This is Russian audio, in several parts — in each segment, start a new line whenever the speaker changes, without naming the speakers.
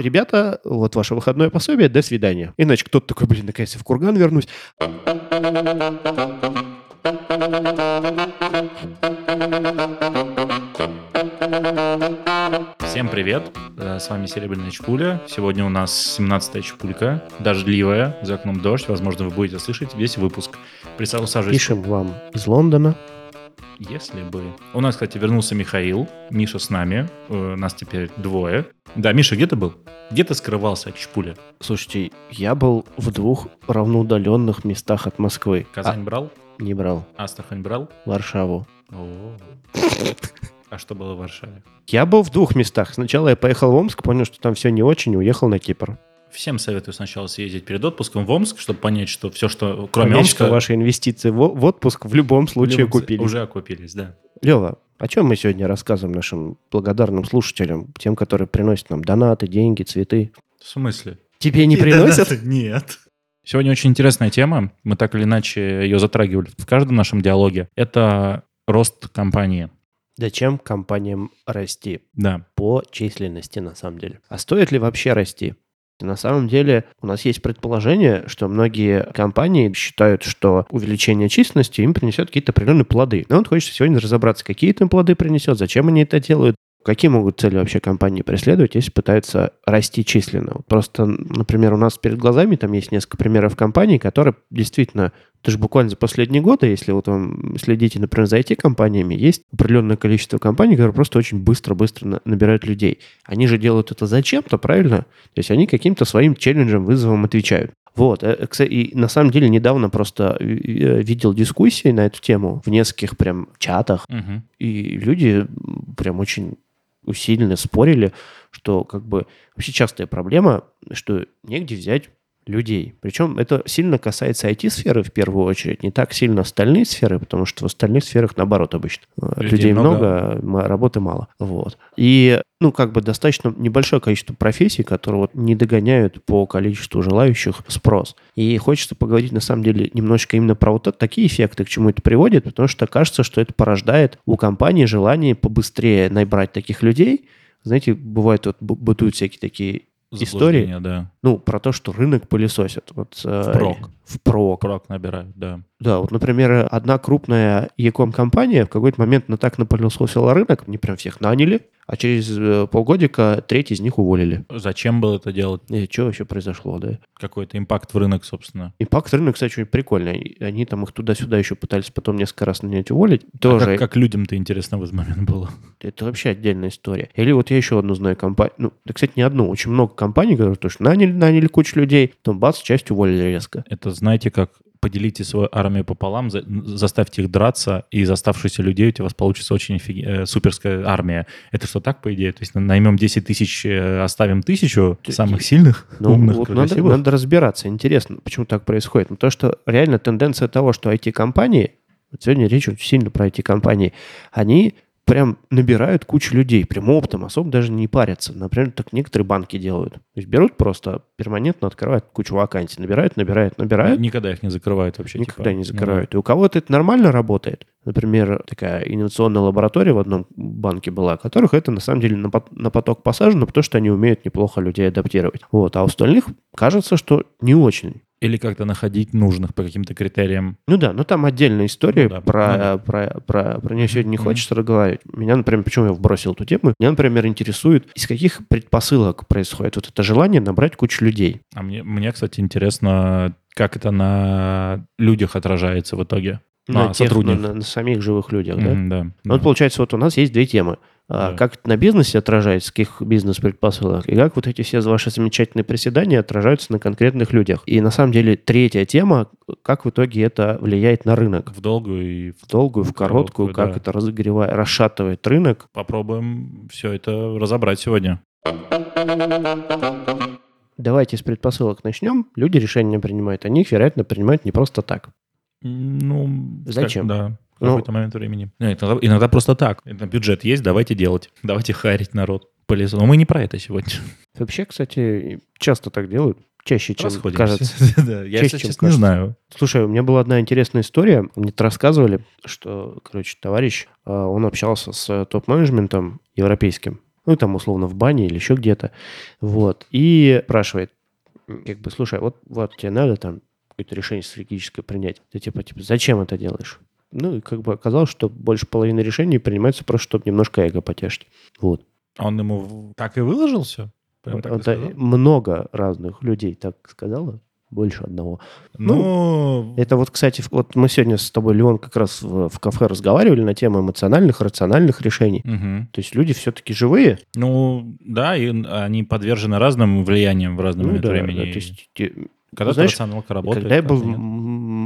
ребята, вот ваше выходное пособие, до свидания. Иначе кто-то такой, блин, наконец-то в курган вернусь.
Всем привет, э, с вами Серебряная Чпуля. Сегодня у нас 17-я Чпулька, дождливая, за окном дождь. Возможно, вы будете слышать весь выпуск. Присаживайтесь.
Пишем вам из Лондона.
Если бы. У нас, кстати, вернулся Михаил. Миша с нами. Э, Нас теперь двое. Да, Миша, где ты был? Где ты скрывался от Чпуля?
Слушайте, я был в двух равноудаленных местах от Москвы.
Казань брал?
А, не брал.
Астрахань брал?
Варшаву.
А что было в Варшаве?
Я был в двух местах. Сначала я поехал в Омск, понял, что там все не очень, и уехал на Кипр.
Всем советую сначала съездить перед отпуском в Омск, чтобы понять, что все, что кроме
Понять,
Омска...
что ваши инвестиции в, в отпуск в любом случае
любом-
купили.
Уже окупились, да.
Лева, о чем мы сегодня рассказываем нашим благодарным слушателям, тем, которые приносят нам донаты, деньги, цветы?
В смысле?
Тебе не приносят?
Нет. Сегодня очень интересная тема. Мы так или иначе ее затрагивали в каждом нашем диалоге. Это рост компании.
Зачем компаниям расти?
Да.
По численности, на самом деле. А стоит ли вообще расти? На самом деле у нас есть предположение, что многие компании считают, что увеличение численности им принесет какие-то определенные плоды. Но вот хочется сегодня разобраться, какие это им плоды принесет, зачем они это делают, какие могут цели вообще компании преследовать, если пытаются расти численно. Просто, например, у нас перед глазами там есть несколько примеров компаний, которые действительно, это же буквально за последние годы, если вот вы следите, например, за IT-компаниями, есть определенное количество компаний, которые просто очень быстро-быстро на- набирают людей. Они же делают это зачем-то, правильно? То есть они каким-то своим челленджем, вызовом отвечают. Вот, э, и на самом деле недавно просто э, э, видел дискуссии на эту тему в нескольких прям чатах,
Мгм.
и люди прям очень усиленно спорили, что как бы вообще частая проблема, что негде взять людей. Причем это сильно касается IT-сферы в первую очередь, не так сильно остальные сферы, потому что в остальных сферах наоборот обычно. Э,
Людей
Людей, много,
много.
м- работы мало. Вот. И, ну, как бы достаточно небольшое количество профессий, которые вот не догоняют по количеству желающих спрос. И хочется поговорить, на самом деле, немножечко именно про вот такие эффекты, к чему это приводит, потому что кажется, что это порождает у компании желание побыстрее набрать таких людей. Знаете, бывает, вот бытуют всякие такие истории,
да.
ну, про то, что рынок пылесосит. Вот, э,
Впрок.
Впрок.
Крок набирают, да.
Да, вот, например, одна крупная e компания в какой-то момент на так напылесосила рынок, не прям всех наняли, а через э, полгодика треть из них уволили.
Зачем было это делать?
И что вообще произошло, да?
Какой-то импакт в рынок, собственно.
Импакт рынок, кстати, очень прикольный. Они, там их туда-сюда еще пытались потом несколько раз нанять уволить.
А
Тоже
как, как людям-то интересно в этот момент было?
это вообще отдельная история. Или вот я еще одну знаю компанию. Ну, да, кстати, не одну. Очень много компаний, которые тоже наняли, наняли кучу людей, потом бац, часть уволили резко.
Это, знаете, как поделите свою армию пополам, за- заставьте их драться, и из оставшихся людей у вас получится очень офиге- э, суперская армия. Это что, так, по идее? То есть наймем 10 тысяч, э, оставим тысячу
Ты-
самых сильных,
Ну,
умных,
вот надо,
красивых?
надо разбираться. Интересно, почему так происходит. Ну, то, что реально тенденция того, что IT-компании, вот сегодня речь очень сильно про IT-компании, они прям набирают кучу людей, прям оптом, особо даже не парятся. Например, так некоторые банки делают. То есть берут просто перманентно, открывают кучу вакансий, набирают, набирают, набирают,
Никогда их не закрывают вообще.
никогда
типа.
не закрывают. И у кого-то это нормально работает. Например, такая инновационная лаборатория в одном банке была, которых это на самом деле на поток посажено, потому что они умеют неплохо людей адаптировать. Вот. А у остальных кажется, что не очень.
Или как-то находить нужных по каким-то критериям.
Ну да, но там отдельная история
Ну да,
про,
ну да.
про, про, про нее сегодня не
Мгм.
хочется разговаривать. Меня, например, почему я вбросил эту тему? Меня, например, интересует, из каких предпосылок происходит вот это желание набрать кучу людей.
А мне, мне, кстати, интересно, как это на людях отражается в итоге.
На,
На
тех, на,
сотрудниках.
на- на самих живых людях, да?
Мгм, да.
Ну,
да.
Вот получается, вот у нас есть две темы. А. Как это на бизнесе отражается, каких бизнес-предпосылок, и как вот эти все ваши замечательные приседания отражаются на конкретных людях. И на самом деле третья тема, как в итоге это влияет на рынок.
В долгую и
В долгую, в
В короткую,
короткую, как
да.
это разогревает, расшатывает рынок.
попробуем все это разобрать сегодня.
Давайте с предпосылок начнем. Люди решения принимают, они их, вероятно, принимают не просто так.
Ну,
Зачем?
как- да, в
Ну-
какой-то момент времени. Нет, иногда, иногда просто так. Это бюджет есть, давайте делать. Давайте харить народ по лесу. Но мы не про это сегодня.
Вообще, кстати, часто так делают. Чаще, чем
Расходимся.
кажется.
Да, Я,
Чаще, чем
не знаю.
Слушай, у меня была одна интересная история. Мне рассказывали, что, короче, товарищ, э, он общался с топ-менеджментом европейским. ну, там, условно, в бане или еще где-то, вот, и спрашивает, как бы, слушай, вот, вот тебе надо там какое-то решение стратегическое принять. Ты типа, типа, зачем это делаешь? Ну, и как бы оказалось, что больше половины решений принимается просто, чтобы немножко эго потешить. Вот.
А он ему так и выложился?
Прям так это много разных людей так сказала, больше одного.
Ну, ну,
это вот, кстати, вот мы сегодня с тобой, Леон, как раз в, в кафе разговаривали на тему эмоциональных, рациональных решений.
Угу.
То есть люди все-таки живые.
Ну, да, и они подвержены разным влияниям в разном ну, да, времени. Да, то есть когда Знаешь, рационалка работает.
Когда я был?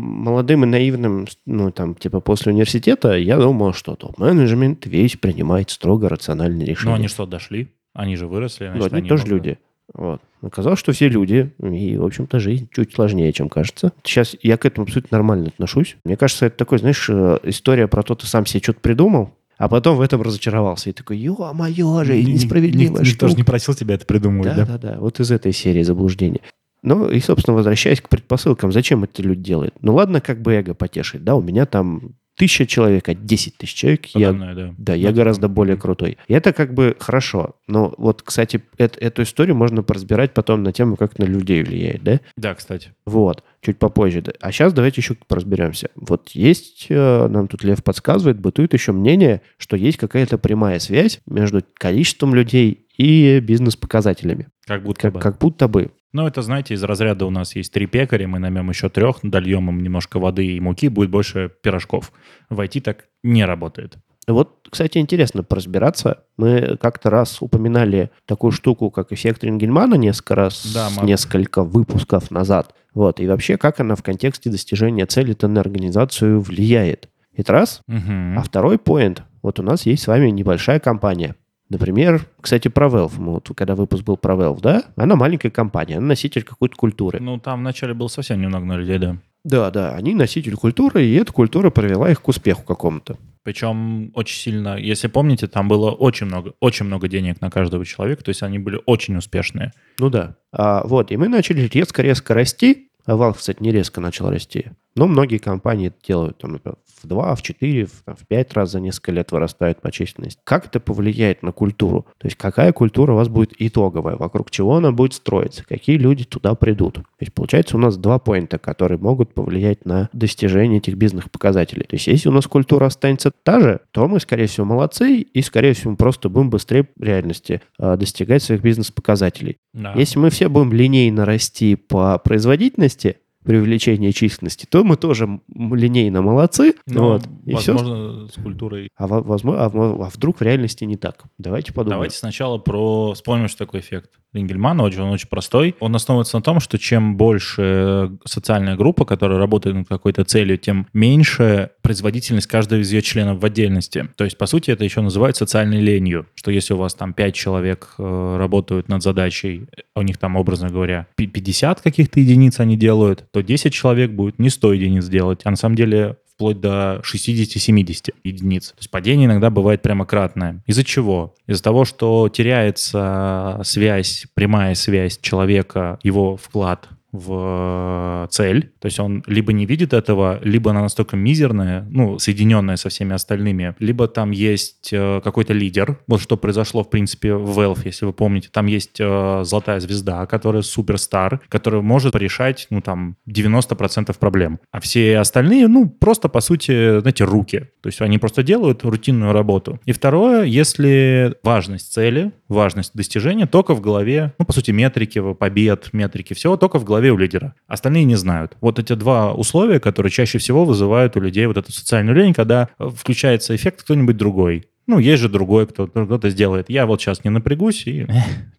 Молодым и наивным, ну, там, типа, после университета, я думал, что топ-менеджмент весь принимает строго рациональные решения.
Ну, они что, дошли? Они же выросли.
Значит, ну, они, они тоже могут... люди. Вот. Оказалось, что все люди, и, в общем-то, жизнь чуть сложнее, чем кажется. Сейчас я к этому абсолютно нормально отношусь. Мне кажется, это такой, знаешь, э, история про то, ты сам себе что-то придумал, а потом в этом разочаровался. И такой, ё-моё, жизнь несправедливая
Никто же не просил тебя это придумывать, да?
Да-да-да, вот из этой серии заблуждений. Ну и, собственно, возвращаясь к предпосылкам, зачем это люди делают? Ну ладно, как бы эго потешить, да, у меня там тысяча человек, а 10 тысяч человек, я,
мной, да.
да, я гораздо более крутой. И это как бы хорошо. Но вот, кстати, это, эту историю можно поразбирать потом на тему, как на людей влияет, да?
Да, кстати.
Вот, чуть попозже. А сейчас давайте еще поразберемся. Вот есть, э, нам тут Лев подсказывает, бытует еще мнение, что есть какая-то прямая связь между количеством людей и бизнес-показателями.
Как будто
как,
бы.
Как будто бы.
Ну, это, знаете, из разряда у нас есть три пекаря, мы наймем еще трех, дольем им немножко воды и муки, будет больше пирожков. В IT так не работает.
Вот, кстати, интересно поразбираться. Мы как-то раз упоминали такую штуку, как эффект Рингельмана несколько раз, да, несколько выпусков назад. Вот, и вообще, как она в контексте достижения цели-то на организацию влияет. Это раз.
Угу.
А второй поинт. Вот у нас есть с вами небольшая компания. Например, кстати, про Valve. Мы вот, когда выпуск был про Valve, да? Она маленькая компания, она носитель какой-то культуры.
Ну, там вначале было совсем немного на людей, да.
Да, да, они носитель культуры, и эта культура привела их к успеху какому-то.
Причем очень сильно, если помните, там было очень много, очень много денег на каждого человека, то есть они были очень успешные.
Ну да. А, вот, и мы начали резко-резко расти, а Valve, кстати, не резко начал расти. Но многие компании это делают, там, например, в 2, в 4, в, в 5 раз за несколько лет вырастают по численности. Как это повлияет на культуру? То есть какая культура у вас будет итоговая, вокруг чего она будет строиться, какие люди туда придут. То есть получается у нас два поинта, которые могут повлиять на достижение этих бизнес-показателей. То есть если у нас культура останется та же, то мы, скорее всего, молодцы и, скорее всего, мы просто будем быстрее в реальности э, достигать своих бизнес-показателей. Да. Если мы все будем линейно расти по производительности, привлечения численности, то мы тоже линейно молодцы.
Но, вот, и возможно, все. с культурой.
А, возможно, а, а вдруг в реальности не так? Давайте подумаем.
Давайте сначала про... Вспомним, что такое эффект Рингельмана. Он очень простой. Он основывается на том, что чем больше социальная группа, которая работает над какой-то целью, тем меньше производительность каждого из ее членов в отдельности. То есть, по сути, это еще называют социальной ленью, что если у вас там 5 человек э, работают над задачей, у них там, образно говоря, 50 каких-то единиц они делают, то 10 человек будет не 100 единиц делать, а на самом деле вплоть до 60-70 единиц. То есть падение иногда бывает прямо кратное. Из-за чего? Из-за того, что теряется связь, прямая связь человека, его вклад в цель. То есть он либо не видит этого, либо она настолько мизерная, ну, соединенная со всеми остальными, либо там есть э, какой-то лидер. Вот что произошло, в принципе, в Valve, если вы помните. Там есть э, золотая звезда, которая суперстар, которая может порешать, ну, там, 90% проблем. А все остальные, ну, просто, по сути, знаете, руки. То есть они просто делают рутинную работу. И второе, если важность цели, важность достижения только в голове, ну, по сути, метрики, побед, метрики, всего только в голове голове у лидера. Остальные не знают. Вот эти два условия, которые чаще всего вызывают у людей вот эту социальную лень, когда э, включается эффект кто-нибудь другой. Ну, есть же другой, кто, кто-то сделает. Я вот сейчас не напрягусь, и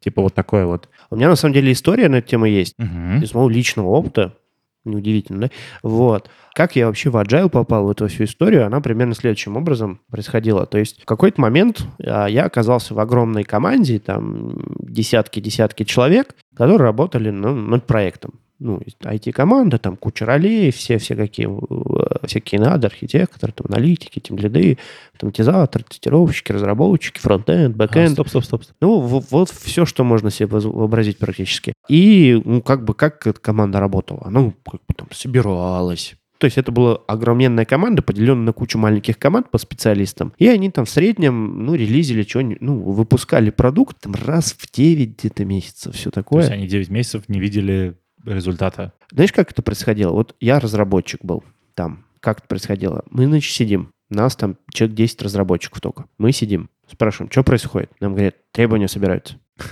типа вот такое вот.
У меня на самом деле история на эту тему есть.
Угу.
Из моего личного опыта. Неудивительно, да? Вот. Как я вообще в Agile попал в эту всю историю, она примерно следующим образом происходила. То есть в какой-то момент а, я оказался в огромной команде, там десятки-десятки человек, которые работали ну, над проектом ну, IT-команда, там куча ролей, все, все какие, э, всякие надо, архитекторы, там, аналитики, тимлиды, автоматизаторы, тестировщики, разработчики, frontend, backend. А,
стоп, стоп, стоп.
Ну, вот, вот все, что можно себе вообразить практически. И, ну, как бы, как эта команда работала? Ну, как бы там собиралась, То есть это была огроменная команда, поделенная на кучу маленьких команд по специалистам. И они там в среднем, ну, релизили что-нибудь, ну, выпускали продукт там раз в 9 где-то месяцев, все такое.
То есть они 9 месяцев не видели результата.
Знаешь, как это происходило? Вот я разработчик был там. Как это происходило? Мы, значит, сидим. Нас там человек 10 разработчиков только. Мы сидим. Спрашиваем, что происходит? Нам говорят, требования собираются.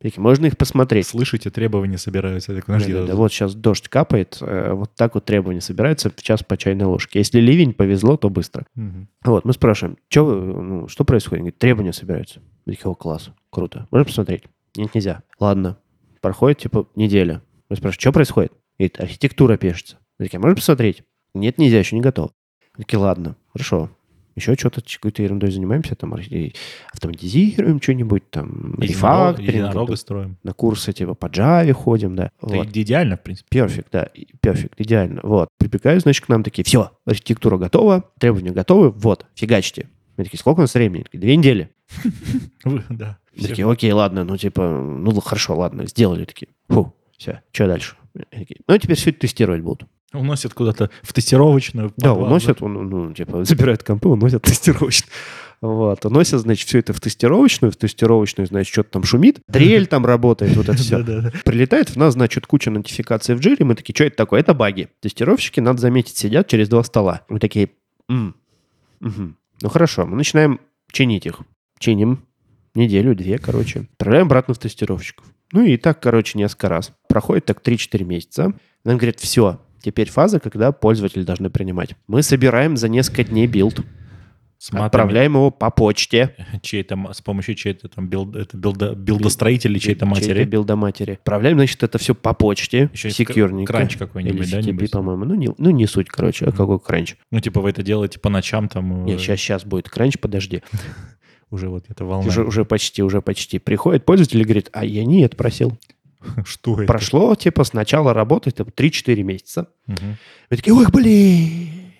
Такие, можно их посмотреть.
Слышите, требования собираются. Я Так,
Да,
подожди,
да, да, вот сейчас дождь капает, э, вот так вот требования собираются в час по чайной ложке. Если ливень повезло, то быстро.
Мгм.
Вот, мы спрашиваем, что, ну, что происходит? Они говорят, требования собираются. Мы такие, о, класс, круто. Можно посмотреть? Нет, нельзя. Ладно. Проходит, типа, неделя. Мы спрашиваем, что происходит? Говорит, архитектура пишется. Мы такие, «А можно посмотреть? Нет, нельзя, еще не готов. Мы такие, ладно, хорошо. Еще что-то, какой-то ерундой занимаемся, там, автоматизируем что-нибудь, там, рефакторинг,
строим.
на курсы, типа, по Java ходим, да.
Это
Вот.
идеально, в принципе.
Перфект, да, перфект, идеально. Вот. Прибегают, значит, к нам такие, все, архитектура готова, требования готовы, вот, фигачьте. Мы такие, сколько у нас времени? Две недели.
Да.
Такие, окей, ладно, ну, типа, ну, хорошо, ладно, сделали такие. Фу, все, что дальше? Ну, теперь все это тестировать будут.
Уносят куда-то в тестировочную.
Да,
подвал,
уносят, он, ну, типа, забирают компы, уносят тестировочно. Вот, уносят, значит, все это в тестировочную, в тестировочную, значит, что-то там шумит, дрель там работает, вот это все. Прилетает в нас, значит, куча нотификаций в джире, мы такие, что это такое? Это баги. Тестировщики, надо заметить, сидят через два стола. Мы такие, «М, мгм. ну хорошо, мы начинаем чинить их. Чиним неделю, две, короче. Отправляем обратно в тестировщиков. Ну и так, короче, несколько раз. Проходит так 3-4 месяца. Нам говорят, все, теперь фаза, когда пользователи должны принимать. Мы собираем за несколько дней билд,
С матами.
отправляем его по почте.
Чей-то, м- с помощью чьей-то там билд, это билда, билдостроителей чьей-то матери.
Чьей-то билда матери. Отправляем, значит, это все по почте,
Еще
секьюрненько.
crunch
Или
какой-нибудь, да, FTP,
по-моему. Ну не, ну, не суть, короче. А какой crunch?
Ну, типа, вы это делаете по ночам, там...
Не,
э,
сейчас, сейчас будет кранч, подожди.
Уже вот эта волна.
Уже, уже почти, уже почти. Приходит пользователь и говорит, а я не это просил.
Что это?
Прошло, типа, с начала работы типа, 3-4 месяца.
Мгм.
Вы такие, ой, блин.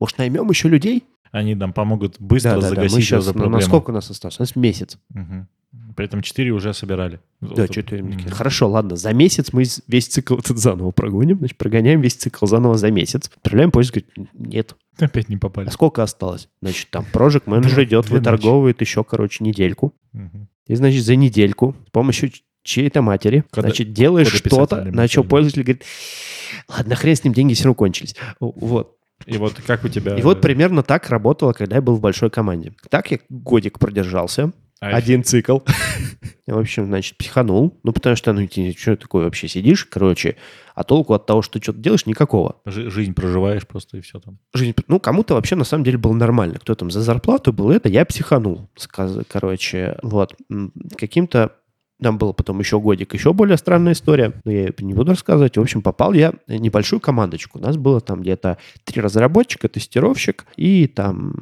Может, наймем еще людей?
Они нам помогут быстро
да, да, да.
загасить
Мы сейчас,
эту
ну,
проблему.
на сколько у нас осталось? У нас месяц.
Мгм. При этом 4 уже собирали.
Да,
Вот,
4
м.
Хорошо, ладно, за месяц мы весь цикл этот заново прогоним, значит, прогоняем весь цикл заново за месяц. Отправляем пользователь, говорит, нет.
Опять не попали.
А сколько осталось? Значит, там Project менеджер идет,
Две ночи.
выторговывает еще, короче, недельку. И, значит, за недельку с помощью чьей-то матери,
Кода-
значит, делаешь что-то, на что пользователь говорит, ладно, хрен с ним, деньги все равно кончились. Вот.
И вот как у тебя...
И вот примерно так работало, когда я был в большой команде. Так я годик продержался,
А,
один цикл. Я, в общем, значит, психанул. Ну, потому что, ну, ты что такое вообще сидишь, короче, а толку от того, что ты что-то делаешь, никакого.
жи- Жизнь проживаешь просто и все там.
Жизнь, ну, кому-то вообще на самом деле было нормально. Кто там за зарплату был это, я психанул. сказ- Короче, вот. Каким-то там был потом еще годик, еще более странная история, но я не буду рассказывать. В общем, попал я в небольшую командочку. У нас было там где-то три разработчика, тестировщик и там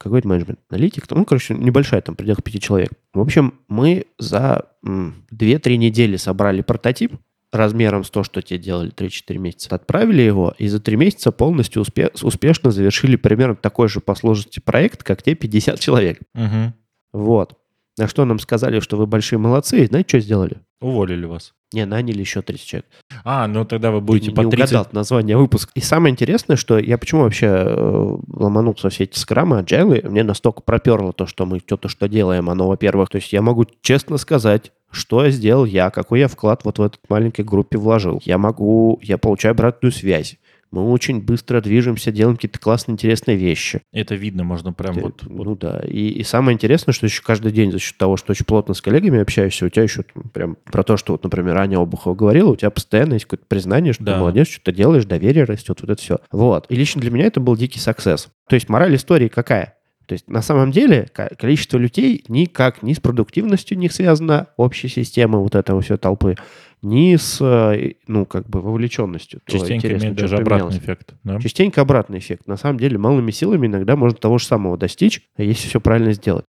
какой-то менеджмент, аналитик. Ну, короче, небольшая, там, в пределах пяти человек. В общем, мы за м, 2-3 недели собрали прототип, размером с то, что те делали 3-4 месяца. Отправили его, и за 3 месяца полностью успе- успешно завершили примерно такой же по сложности проект, как те 50 человек.
Мгм.
Вот. На что нам сказали, что вы большие молодцы, и знаете, что сделали?
Уволили вас.
Не, наняли еще 30 человек.
А, ну тогда вы
Ты
будете
не,
по
не
30...
угадал название выпуска. И самое интересное, что я почему вообще э, ломанулся все эти скрамы, agile, мне настолько проперло то, что мы что-то что делаем. Оно, во-первых, то есть я могу честно сказать, что я сделал я, какой я вклад вот в эту маленькой группе вложил. Я могу, я получаю обратную связь. Мы очень быстро движемся, делаем какие-то классные, интересные вещи.
Это видно, можно прям
Ты-
вот...
ну да. И, и самое интересное, что еще каждый день за счет того, что очень плотно с коллегами общаешься, у тебя еще прям про то, что вот, например, Аня Обухова говорила, у тебя постоянно есть какое-то признание, что
Да.
ты молодец, что ты делаешь, доверие растет, вот это все. Вот. И лично для меня это был дикий саксесс. То есть мораль истории какая? То есть на самом деле ко- количество людей никак ни с продуктивностью не связано общей системы вот этого все толпы, ни с, э, ну, как бы вовлеченностью.
Частенько имеет даже обратный эффект. да?
Частенько обратный эффект. На самом деле, малыми силами иногда можно того же самого достичь, если все правильно сделать.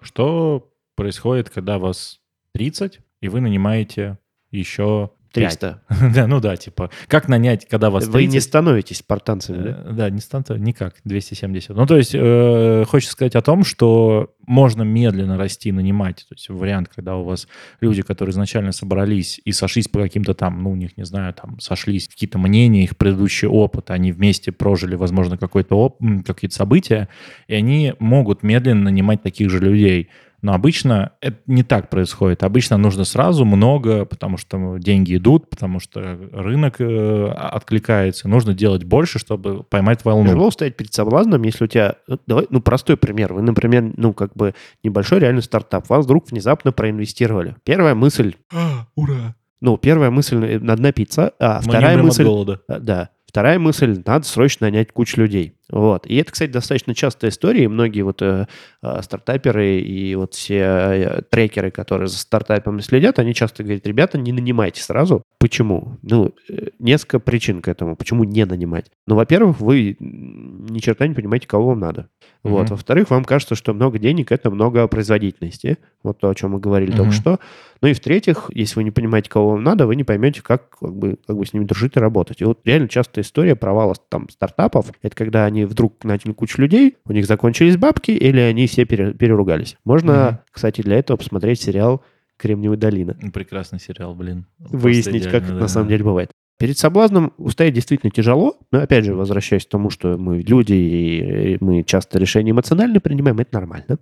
Что происходит, когда вас 30, и вы нанимаете еще
300.
Да, ну да, типа, как нанять, когда вас
Вы не
30?
становитесь спартанцами, да?
Э, Да, не станта, никак, 270. Ну, то есть, э, хочется сказать о том, что можно медленно расти, нанимать. То есть, вариант, когда у вас люди, которые изначально собрались и сошлись по каким-то там, ну, у них, не знаю, там, сошлись какие-то мнения, их предыдущий опыт, они вместе прожили, возможно, какой-то оп- какие-то события, и они могут медленно нанимать таких же людей. Но обычно это не так происходит. Обычно нужно сразу много, потому что деньги идут, потому что рынок э, откликается. Нужно делать больше, чтобы поймать волну.
Тяжело стоять перед соблазном, если у тебя... ну, Давай, ну, простой пример. Вы, например, ну, как бы небольшой реальный стартап. Вас вдруг внезапно проинвестировали. Первая мысль...
ура!
Ну, первая мысль э, — надо напиться, а
Мы не
вторая мысль...
голода.
А, Да. Вторая мысль, надо срочно нанять кучу людей. Вот. И это, кстати, достаточно частая история. И многие вот э, э, стартаперы и вот все э, трекеры, которые за стартапами следят, они часто говорят, ребята, не нанимайте сразу. Почему? Ну, э, несколько причин к этому. Почему не нанимать? Ну, во-первых, вы ни черта не понимаете, кого вам надо. Вот.
Мгм.
Во-вторых, вам кажется, что много денег – это много производительности. Вот то, о чем мы говорили только
Мгм.
что. Ну и в-третьих, если вы не понимаете, кого вам надо, вы не поймете, как, как, бы, как бы с ними дружить и работать. И вот реально частая история провала там, стартапов – это когда они вдруг наняли кучу людей, у них закончились бабки, или они все пере- переругались. Можно,
Мгм.
кстати, для этого посмотреть сериал «Кремниевая долина».
Ну, Прекрасный сериал, блин.
Выяснить, как
идеально,
на
да.
самом деле бывает. Перед соблазном устоять действительно тяжело, но опять же, возвращаясь к тому, что мы люди, и мы часто решения эмоционально принимаем, это нормально.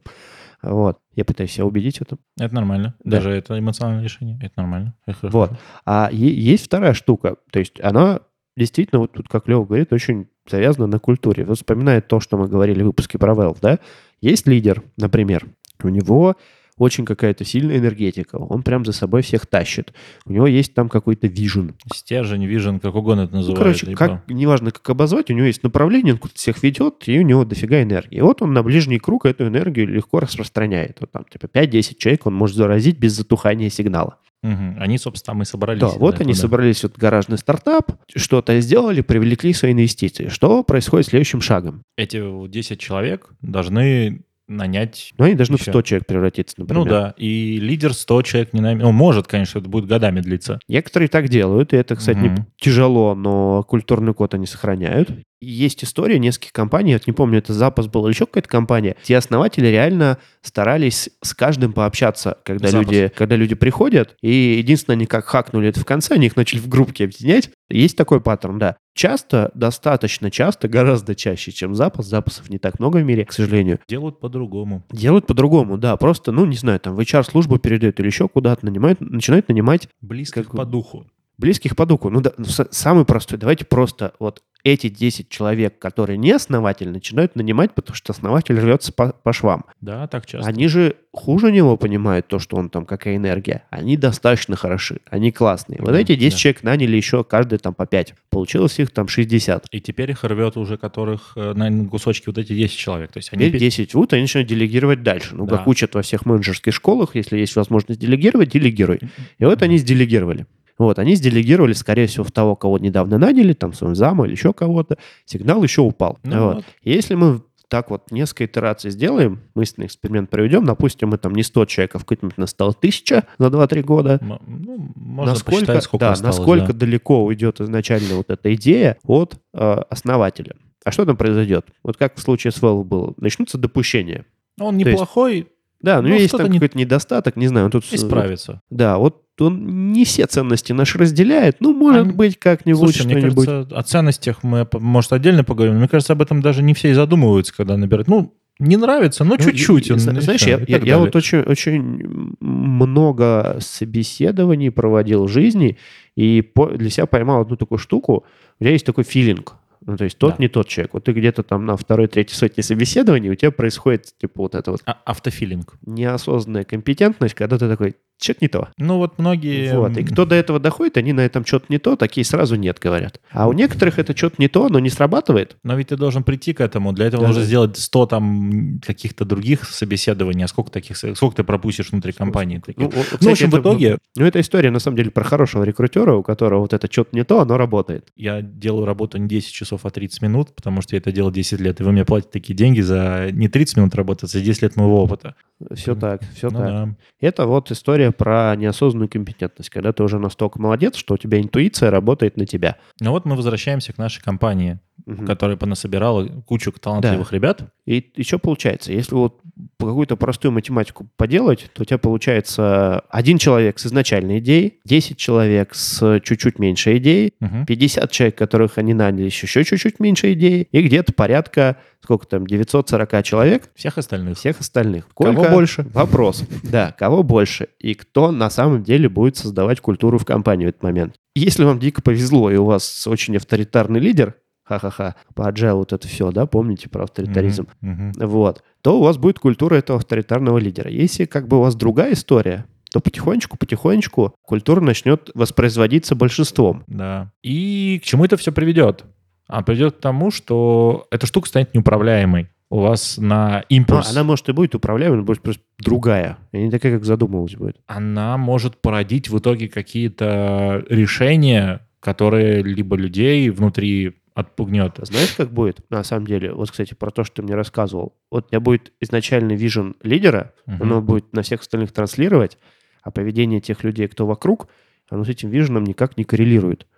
Вот. Я пытаюсь себя убедить в этом.
Это нормально.
Да.
Даже это эмоциональное решение. Это нормально. Это.
Вот. А е- есть вторая штука. То есть она действительно, вот тут, как Лева говорит, очень завязана на культуре. Вот вспоминает то, что мы говорили в выпуске про Valve, да? Есть лидер, например, у него очень какая-то сильная энергетика, он прям за собой всех тащит. У него есть там какой-то вижен.
Стержень, вижен, как угодно это
Ну,
называют.
короче,
либо-
как, неважно, как обозвать, у него есть направление, он куда-то всех ведет, и у него дофига энергии. И вот он на ближний круг эту энергию легко распространяет. Вот там, типа, 5-10 человек он может заразить без затухания сигнала.
Мгм. Они, собственно, там и собрались.
Да, вот они
да.
собрались, вот гаражный стартап, что-то сделали, привлекли свои инвестиции. Что происходит следующим шагом?
Эти вот 10 человек должны нанять...
Ну, они должны в
Ещё.
100 человек превратиться, например.
Ну да, и лидер 100 человек не найм... Ну, может, конечно, это будет годами длиться.
Некоторые так делают, и это, кстати, не
Мгм.
тяжело, но культурный код они сохраняют. Есть история нескольких компаний, вот не помню, это Запас был или еще какая-то компания, где основатели реально старались с каждым пообщаться, когда,
Запас.
люди, когда люди приходят, и единственное, они как хакнули это в конце, они их начали в группки объединять. Есть такой паттерн, да. Часто, достаточно часто, гораздо чаще, чем запас, запасов не так много в мире, к сожалению,
Делают по-другому.
делают по-другому, да, просто, ну, не знаю, там в HR-службу передают или еще куда-то, нанимают, начинают нанимать
Близко
Как-
по духу.
Близких по духу. Ну, да, ну, самый простой. Давайте просто вот эти 10 человек, которые не основатель, начинают нанимать, потому что основатель рвется по, по швам.
Да, так часто.
Они же хуже него понимают то, что он там, какая энергия. Они достаточно хороши, они классные. Вот
Да,
эти 10
да.
человек наняли еще каждый там по 5. Получилось их там 60.
И теперь их рвет уже которых э, на кусочки вот эти 10 человек. То есть они...
Теперь
пе-
10 вот, они начинают делегировать дальше. Ну,
Да.
как учат во всех менеджерских школах, если есть возможность делегировать, делегируй. И вот они сделегировали. Вот, они сделегировали, скорее всего, в того, кого недавно наняли, там, своего зама или еще кого-то. Сигнал еще упал.
Ну
вот.
вот.
Если мы так вот несколько итераций сделаем, мысленный эксперимент проведем, допустим, мы там не 100 человек, а в какой-то момент нас стало 1000 за 2-3 года,
ну, можно
насколько,
посчитать, сколько
да,
осталось.
насколько
да.
далеко уйдет изначально вот эта идея от э, основателя. А что там произойдет? Вот как в случае с Valve было. Начнутся допущения.
Он
есть-
неплохой,
Да, ну,
Ну,
есть там
не-
какой-то недостаток, не знаю, он тут... с-
исправится.
Да, вот он не все ценности наши разделяет. Ну, может
Они-
быть, как-нибудь
Слушай, мне
что-нибудь.
кажется, о ценностях мы, может, отдельно поговорим. Мне кажется, об этом даже не все и задумываются, когда набирают. Ну, не нравится, но
Ну,
чуть-чуть.
и-
он,
Знаешь, я, я- я вот очень, очень много собеседований проводил в жизни и по- для себя поймал одну такую штуку. У тебя есть такой филинг. Ну, то есть тот
Да.
не тот человек. Вот ты где-то там на второй, третьей сотне собеседований, у тебя происходит, типа, вот эта вот
А- автофилинг.
неосознанная компетентность, когда ты такой, что-то не то.
Ну, вот многие...
Вот. И кто до этого доходит, они на этом что-то не то, такие сразу нет говорят. А у некоторых это что-то не то, но не срабатывает.
Но ведь ты должен прийти к этому. Для этого
Да,
нужно сделать 100 там каких-то других собеседований. А сколько таких, сколько ты пропустишь внутри компании? таких?
Ну, вот,
Ну, в
кстати,
общем, в
это-
итоге
Ну, это история, на самом деле, про хорошего рекрутера, у которого вот это что-то не то, оно работает.
я делаю работу не 10 часов, а 30 минут, потому что я это делал 10 лет. И вы мне платите такие деньги за не 30 минут работы, а за 10 лет моего опыта.
Все так, все
Ну
так.
да.
Это вот история история про неосознанную компетентность, когда ты уже настолько молодец, что у тебя интуиция работает на тебя.
Ну вот мы возвращаемся к нашей компании, угу. которая понасобирала кучу талантливых да. ребят.
И, что получается? Если вот какую-то простую математику поделать, то у тебя получается один человек с изначальной идеей, 10 человек с чуть-чуть меньшей идеей, угу. 50 человек, которых они наняли еще чуть-чуть меньше идеи, и где-то порядка, сколько там, 940 человек.
Всех остальных.
Всех остальных.
Сколько? Кого больше?
Вопрос. Да, кого больше? И кто на самом деле будет создавать культуру в компании в этот момент? Если вам дико повезло, и у вас очень авторитарный лидер, ха-ха-ха, по agile вот это все, да, помните про авторитаризм, mm-hmm. Mm-hmm. вот, то у вас будет культура этого авторитарного лидера. Если как бы у вас другая история, то потихонечку-потихонечку культура начнет воспроизводиться большинством.
Да. И к чему это все приведет? А приведет к тому, что эта штука станет неуправляемой. У вас на импульс...
А, она может и будет управляемой, но будет просто другая. И не такая, как задумывалась будет.
Она может породить в итоге какие-то решения, которые либо людей внутри отпугнет.
Знаешь, как будет на самом деле? Вот, кстати, про то, что ты мне рассказывал. Вот у тебя будет изначальный вижен лидера, угу. оно будет на всех остальных транслировать, а поведение тех людей, кто вокруг, оно с этим виженом никак не коррелирует.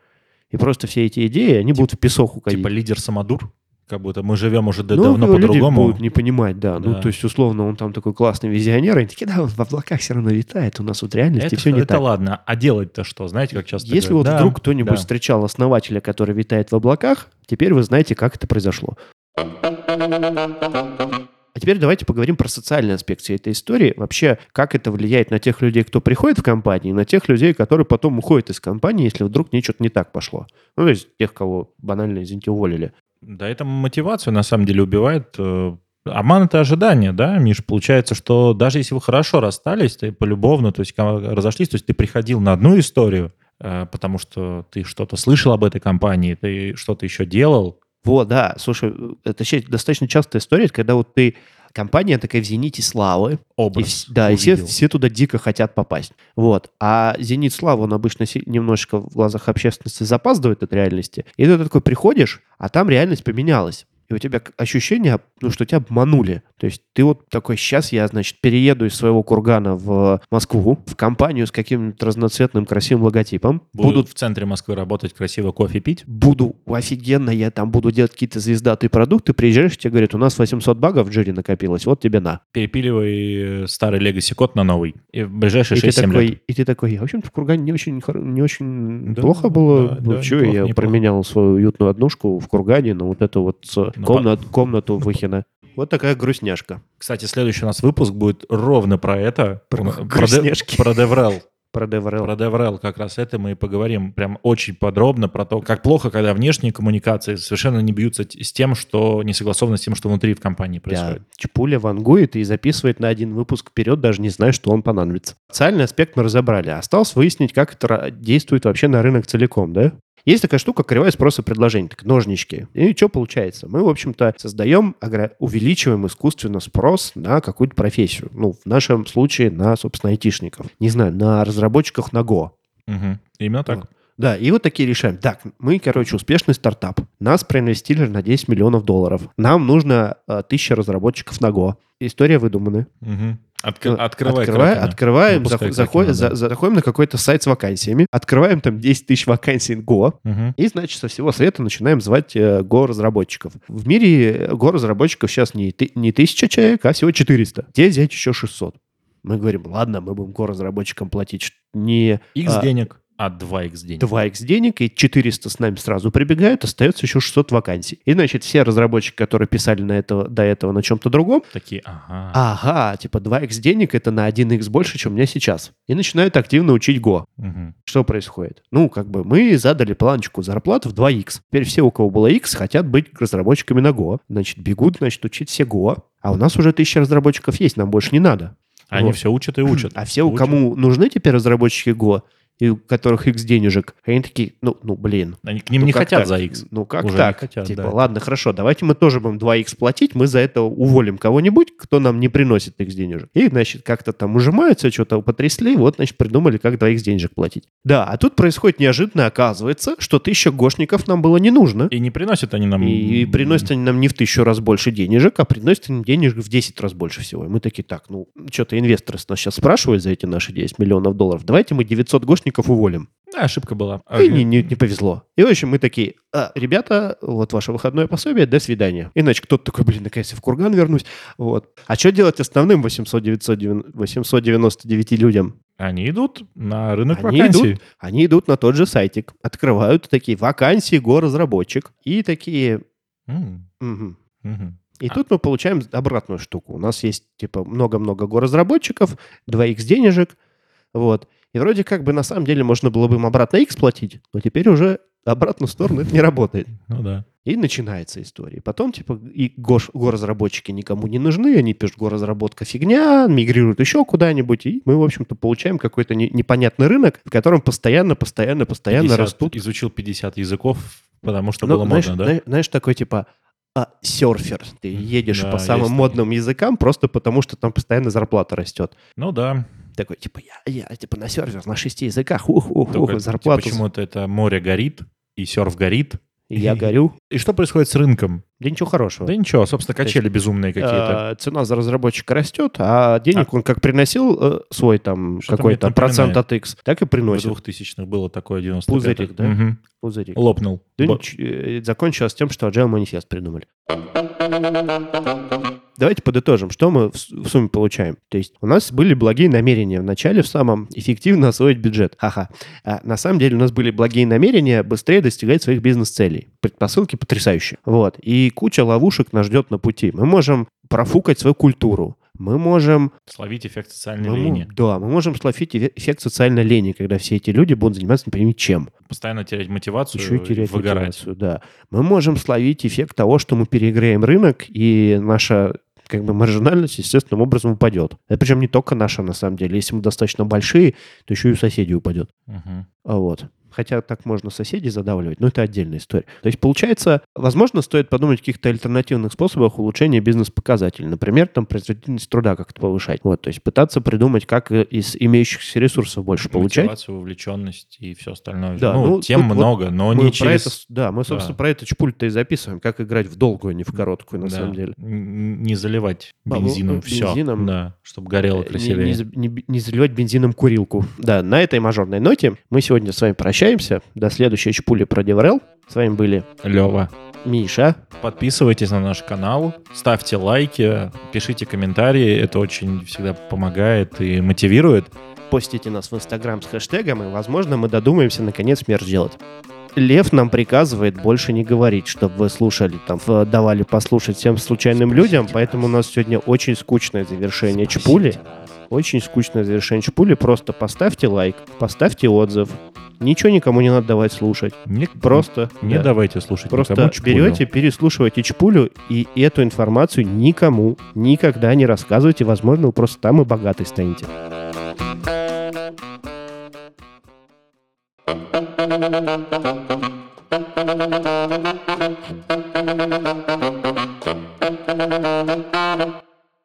И просто все эти идеи, они типа, будут в песок уходить.
Типа лидер самодур? Как будто мы живем уже ну, давно по-другому.
будут не понимать, да. Ну, да. Ну, то есть, условно, он там такой классный визионер, и они такие, да, он в облаках все равно летает, у нас вот реальности
это,
все не
это
так.
Это ладно, а делать-то что? Знаете, как часто
Если
говорят?
вот да, вдруг кто-нибудь да. встречал основателя, который витает в облаках, теперь вы знаете, как это произошло. А теперь давайте поговорим про социальный аспект всей этой истории. Вообще, как это влияет на тех людей, кто приходит в компанию, и на тех людей, которые потом уходят из компании, если вдруг ничего не так пошло. Ну, то есть тех, кого банально, извините, уволили.
Да, это мотивацию на самом деле убивает. Э, обман — это ожидание, да, Миш? Получается, что даже если вы хорошо расстались, ты полюбовно, то есть разошлись, то есть ты приходил на одну историю, э, потому что ты что-то слышал об этой компании, ты что-то еще делал,
вот, да, слушай, это достаточно частая история, когда вот ты компания такая в «Зените славы».
Образ
и, Да, увидел. и все, все туда дико хотят попасть. Вот. А «Зенит славы», он обычно немножечко в глазах общественности запаздывает от реальности. И ты такой приходишь, а там реальность поменялась и у тебя ощущение, ну, что тебя обманули. То есть ты вот такой, сейчас я, значит, перееду из своего кургана в Москву, в компанию с каким-нибудь разноцветным красивым логотипом.
Будут, будут в центре Москвы работать, красиво кофе пить?
Буду офигенно, я там буду делать какие-то звездатые продукты, приезжаешь, тебе говорят, у нас 800 багов в жире накопилось, вот тебе на.
Перепиливай э, старый Legacy код на новый. И в ближайшие 6-7
такой,
лет.
И ты такой, в общем-то, в кургане не очень, не очень да, плохо было. Да, ну, да, что, я неплохо. променял свою уютную однушку в кургане на вот эту вот ну, комнат, по... комнату Выхина. Вот такая грустняшка.
Кстати, следующий у нас выпуск будет ровно про это.
Про, про,
грустняшки. про DevRel.
Про DevRel.
Про DevRel как раз это мы и поговорим прям очень подробно про то, как плохо, когда внешние коммуникации совершенно не бьются с тем, что не согласовано с тем, что внутри в компании происходит. Да.
Чепуля вангует и записывает на один выпуск вперед, даже не зная, что он понадобится. Социальный аспект мы разобрали. Осталось выяснить, как это действует вообще на рынок целиком, да? Есть такая штука, кривая спроса предложения, так ножнички. И что получается? Мы, в общем-то, создаем, увеличиваем искусственно спрос на какую-то профессию. Ну, в нашем случае на, собственно, айтишников. Не знаю, на разработчиков на Go.
Угу. Именно так. Вот.
Да, и вот такие решаем. Так, мы, короче, успешный стартап. Нас проинвестировали на 10 миллионов долларов. Нам нужно э, тысяча разработчиков на Go. История выдумана.
Угу. Отк... Открывай
Открывай, открываем, ну, зах... заходим, за... заходим на какой-то сайт с вакансиями, открываем там 10 тысяч вакансий Go, угу. и, значит, со всего света начинаем звать э, Go-разработчиков. В мире Go-разработчиков сейчас не, ты... не тысяча человек, а всего 400. Где взять еще 600? Мы говорим, ладно, мы будем Go-разработчикам платить не...
X а, денег. А 2х денег.
2х денег, и 400 с нами сразу прибегают, остается еще 600 вакансий. И, значит, все разработчики, которые писали на это, до этого на чем-то другом,
такие, ага.
Ага, типа 2х денег это на 1х больше, чем у меня сейчас. И начинают активно учить Go. Угу. Что происходит? Ну, как бы мы задали планочку зарплат в 2х. Теперь все, у кого было x, хотят быть разработчиками на Go. Значит, бегут, значит, учить все Go. А у нас уже тысяча разработчиков есть, нам больше не надо.
Они вот. все учат и учат.
А все, учат. кому нужны теперь разработчики Go, и у которых X денежек, они такие, ну, ну блин.
Они к ним
ну
не хотят
так?
за X.
Ну как
Уже
так?
хотят,
типа,
да.
ладно, хорошо, давайте мы тоже будем 2X платить, мы за это уволим кого-нибудь, кто нам не приносит X денежек. И, значит, как-то там ужимаются, что-то потрясли, вот, значит, придумали, как 2X денежек платить. Да, а тут происходит неожиданно, оказывается, что тысяча гошников нам было не нужно.
И не приносят они нам...
И приносят они нам не в тысячу раз больше денежек, а приносят они денежек в 10 раз больше всего. И мы такие, так, ну, что-то инвесторы с нас сейчас спрашивают за эти наши 10 миллионов долларов. Давайте мы 900 гошников уволим.
Да, ошибка была.
И не, не- не повезло. И, в общем, мы такие, «А, ребята, вот ваше выходное пособие, до свидания. Иначе кто-то такой, блин, наконец я в курган вернусь. Вот. А что делать основным 800 909 899 людям?
Они идут на рынок
Они
вакансий.
идут, они идут на тот же сайтик, открывают такие вакансии горазработчик. И такие,
М,
«Мгм».
мгм.
И
А.
тут мы получаем обратную штуку. У нас есть, типа, много-много горазработчиков, 2x денежек, вот. И вроде как бы на самом деле можно было бы им обратно x платить, но теперь уже обратную сторону это не работает.
Ну да.
И начинается история. Потом, типа, и гош, горазработчики никому не нужны, они пишут, горазработка фигня, мигрируют еще куда-нибудь, и мы, в общем-то, получаем какой-то не- непонятный рынок, в котором постоянно, постоянно, постоянно
50
растут
Изучил 50 языков, потому что
ну,
было
знаешь,
модно, да?
знаешь, знаешь, такой типа а, серфер. Ты едешь
Да,
по самым
есть
модным языкам просто потому, что там постоянно зарплата растет.
Ну да.
Такой, типа, я, я типа на сервер на шести языках, ух, ух,
Только
ух, зарплату.
Почему-то это море горит, и серф горит.
И я горю.
И что происходит с рынком?
Да ничего хорошего.
Да ничего, собственно,
То есть,
качели безумные какие-то.
А, цена за разработчика растет, а денег он как приносил э, свой там какой-то процент от X, так и
В
приносит.
2000-х было такое 95
Пузырик, да?
Мгм.
Пузырик.
Лопнул.
Да
Бо-
нич- э, закончилось тем, что Agile манифест придумали. Давайте подытожим, что мы в сумме получаем. То есть у нас были благие намерения в начале в самом эффективно освоить бюджет. Ха-ха. А на самом деле у нас были благие намерения быстрее достигать своих бизнес-целей. Предпосылки потрясающие. Вот. И куча ловушек нас ждет на пути. Мы можем профукать свою культуру. Мы можем
Словить эффект социальной
мы
лени.
да, мы можем словить эффект социальной лени, когда все эти люди будут заниматься не пойми чем.
Постоянно терять мотивацию
Еще и терять
выгорать.
мотивацию, да. Мы можем словить эффект того, что мы переиграем рынок, и наша как бы маржинальность естественным образом упадет. Это причем не только наша, на самом деле. Если мы достаточно большие, то еще и у соседей упадет.
Мгм.
А вот. Хотя так можно соседей задавливать, но это отдельная история. То есть, получается, возможно, стоит подумать о каких-то альтернативных способах улучшения бизнес-показателей. Например, там производительность труда как-то повышать. Вот, то есть пытаться придумать, как э, из имеющихся ресурсов больше получать.
Мотивацию, вовлеченность и все остальное.
Да,
ну,
ну,
тем
тут вот
много, но не через...
это да, мы, собственно,
да.
про это чпуль-то и записываем, как играть в долгую, а не в короткую, на
да,
самом деле.
Не заливать
А, ну,
бензином
ну,
все.
бензином,
Да, чтобы горело красивее.
Не, не не заливать бензином курилку. Да, на этой мажорной ноте мы сегодня с вами прощаемся. До следующей чпули про DevRel. С вами были
Лева.
Миша.
Подписывайтесь на наш канал, ставьте лайки, пишите комментарии. Это очень всегда помогает и мотивирует.
Постите нас в Инстаграм с хэштегом, и, возможно, мы додумаемся наконец мерч сделать. Лев нам приказывает больше не говорить, чтобы вы слушали, там, в- давали послушать всем случайным людям, поэтому у нас сегодня очень скучное завершение чпули. Очень скучное завершение чпули. Просто поставьте лайк, поставьте отзыв. Ничего никому не надо давать слушать.
Не,
Просто
не
да.
давайте слушать
Просто
никому чпулю.
берете, переслушиваете чпулю, и эту информацию никому никогда не рассказывайте. Возможно, вы просто там и богатый станете.